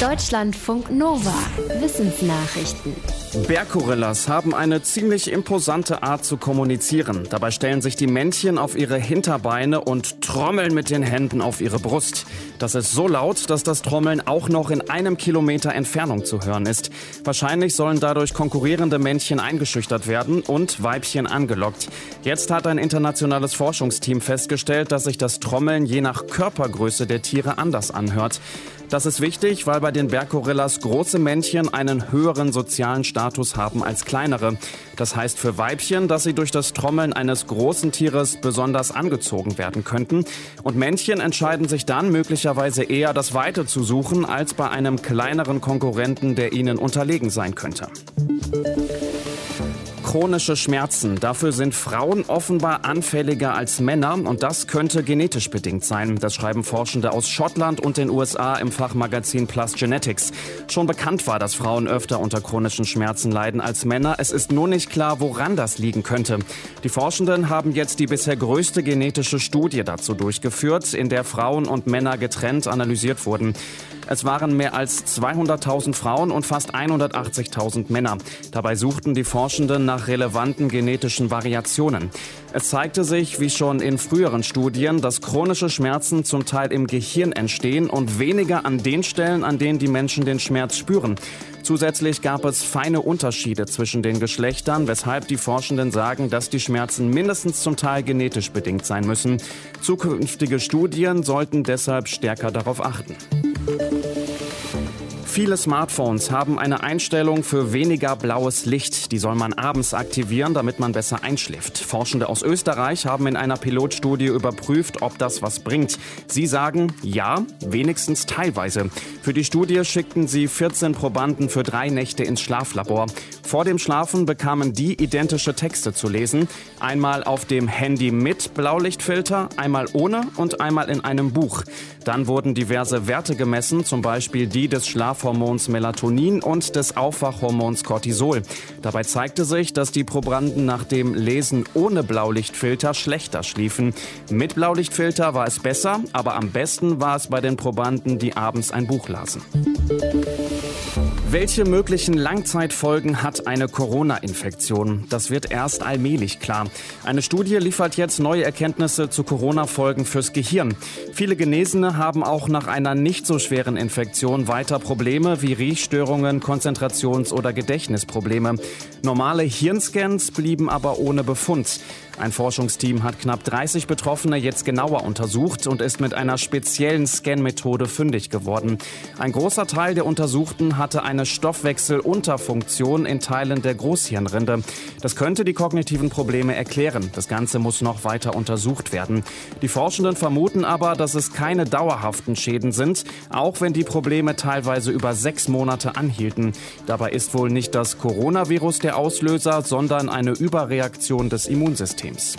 Deutschlandfunk Nova. Wissensnachrichten. Berggorillas haben eine ziemlich imposante Art zu kommunizieren. Dabei stellen sich die Männchen auf ihre Hinterbeine und trommeln mit den Händen auf ihre Brust. Das ist so laut, dass das Trommeln auch noch in einem Kilometer Entfernung zu hören ist. Wahrscheinlich sollen dadurch konkurrierende Männchen eingeschüchtert werden und Weibchen angelockt. Jetzt hat ein internationales Forschungsteam festgestellt, dass sich das Trommeln je nach Körpergröße der Tiere anders anhört. Das ist wichtig, weil bei den Berggorillas große Männchen einen höheren sozialen Status haben als kleinere. Das heißt für Weibchen, dass sie durch das Trommeln eines großen Tieres besonders angezogen werden könnten. Und Männchen entscheiden sich dann möglicherweise eher das Weite zu suchen, als bei einem kleineren Konkurrenten, der ihnen unterlegen sein könnte chronische Schmerzen. Dafür sind Frauen offenbar anfälliger als Männer und das könnte genetisch bedingt sein. Das schreiben Forschende aus Schottland und den USA im Fachmagazin Plus Genetics. Schon bekannt war, dass Frauen öfter unter chronischen Schmerzen leiden als Männer. Es ist nur nicht klar, woran das liegen könnte. Die Forschenden haben jetzt die bisher größte genetische Studie dazu durchgeführt, in der Frauen und Männer getrennt analysiert wurden. Es waren mehr als 200.000 Frauen und fast 180.000 Männer. Dabei suchten die Forschenden nach relevanten genetischen Variationen. Es zeigte sich, wie schon in früheren Studien, dass chronische Schmerzen zum Teil im Gehirn entstehen und weniger an den Stellen, an denen die Menschen den Schmerz spüren. Zusätzlich gab es feine Unterschiede zwischen den Geschlechtern, weshalb die Forschenden sagen, dass die Schmerzen mindestens zum Teil genetisch bedingt sein müssen. Zukünftige Studien sollten deshalb stärker darauf achten. Viele Smartphones haben eine Einstellung für weniger blaues Licht. Die soll man abends aktivieren, damit man besser einschläft. Forschende aus Österreich haben in einer Pilotstudie überprüft, ob das was bringt. Sie sagen, ja, wenigstens teilweise. Für die Studie schickten sie 14 Probanden für drei Nächte ins Schlaflabor. Vor dem Schlafen bekamen die identische Texte zu lesen. Einmal auf dem Handy mit Blaulichtfilter, einmal ohne und einmal in einem Buch. Dann wurden diverse Werte gemessen, zum Beispiel die des Schlafhormons Melatonin und des Aufwachhormons Cortisol. Dabei zeigte sich, dass die Probanden nach dem Lesen ohne Blaulichtfilter schlechter schliefen. Mit Blaulichtfilter war es besser, aber am besten war es bei den Probanden, die abends ein Buch lasen. Welche möglichen Langzeitfolgen hat eine Corona-Infektion? Das wird erst allmählich klar. Eine Studie liefert jetzt neue Erkenntnisse zu Corona-Folgen fürs Gehirn. Viele Genesene haben auch nach einer nicht so schweren Infektion weiter Probleme wie Riechstörungen, Konzentrations- oder Gedächtnisprobleme. Normale Hirnscans blieben aber ohne Befund. Ein Forschungsteam hat knapp 30 Betroffene jetzt genauer untersucht und ist mit einer speziellen Scan-Methode fündig geworden. Ein großer Teil der Untersuchten hatte eine Stoffwechselunterfunktion in Teilen der Großhirnrinde. Das könnte die kognitiven Probleme erklären. Das Ganze muss noch weiter untersucht werden. Die Forschenden vermuten aber, dass es keine dauerhaften Schäden sind, auch wenn die Probleme teilweise über sechs Monate anhielten. Dabei ist wohl nicht das Coronavirus der Auslöser, sondern eine Überreaktion des Immunsystems.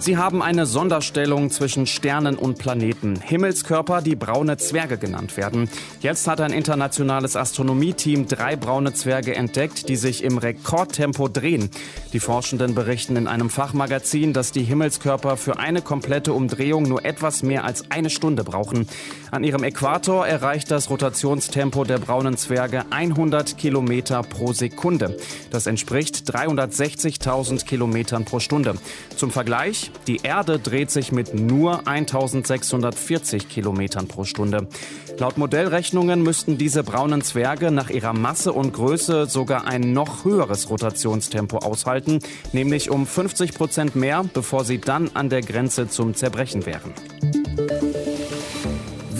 Sie haben eine Sonderstellung zwischen Sternen und Planeten. Himmelskörper, die braune Zwerge genannt werden. Jetzt hat ein internationales Astronomieteam drei braune Zwerge entdeckt, die sich im Rekordtempo drehen. Die Forschenden berichten in einem Fachmagazin, dass die Himmelskörper für eine komplette Umdrehung nur etwas mehr als eine Stunde brauchen. An ihrem Äquator erreicht das Rotationstempo der braunen Zwerge 100 Kilometer pro Sekunde. Das entspricht 360.000 Kilometern pro Stunde. Zum Vergleich, die Erde dreht sich mit nur 1640 Kilometern pro Stunde. Laut Modellrechnungen müssten diese braunen Zwerge nach ihrer Masse und Größe sogar ein noch höheres Rotationstempo aushalten, nämlich um 50 Prozent mehr, bevor sie dann an der Grenze zum Zerbrechen wären.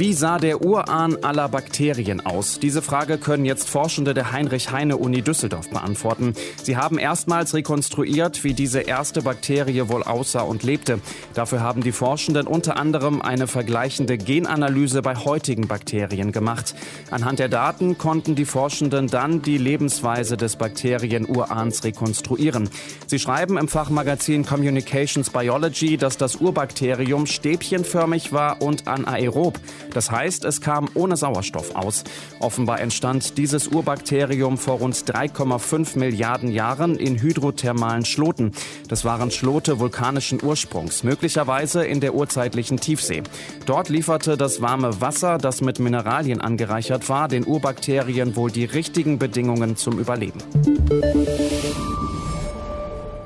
Wie sah der Urahn aller Bakterien aus? Diese Frage können jetzt Forschende der Heinrich-Heine-Uni Düsseldorf beantworten. Sie haben erstmals rekonstruiert, wie diese erste Bakterie wohl aussah und lebte. Dafür haben die Forschenden unter anderem eine vergleichende Genanalyse bei heutigen Bakterien gemacht. Anhand der Daten konnten die Forschenden dann die Lebensweise des Bakterien-Urahns rekonstruieren. Sie schreiben im Fachmagazin Communications Biology, dass das Urbakterium stäbchenförmig war und anaerob. Das heißt, es kam ohne Sauerstoff aus. Offenbar entstand dieses Urbakterium vor rund 3,5 Milliarden Jahren in hydrothermalen Schloten. Das waren Schlote vulkanischen Ursprungs, möglicherweise in der urzeitlichen Tiefsee. Dort lieferte das warme Wasser, das mit Mineralien angereichert war, den Urbakterien wohl die richtigen Bedingungen zum Überleben.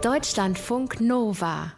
Deutschlandfunk Nova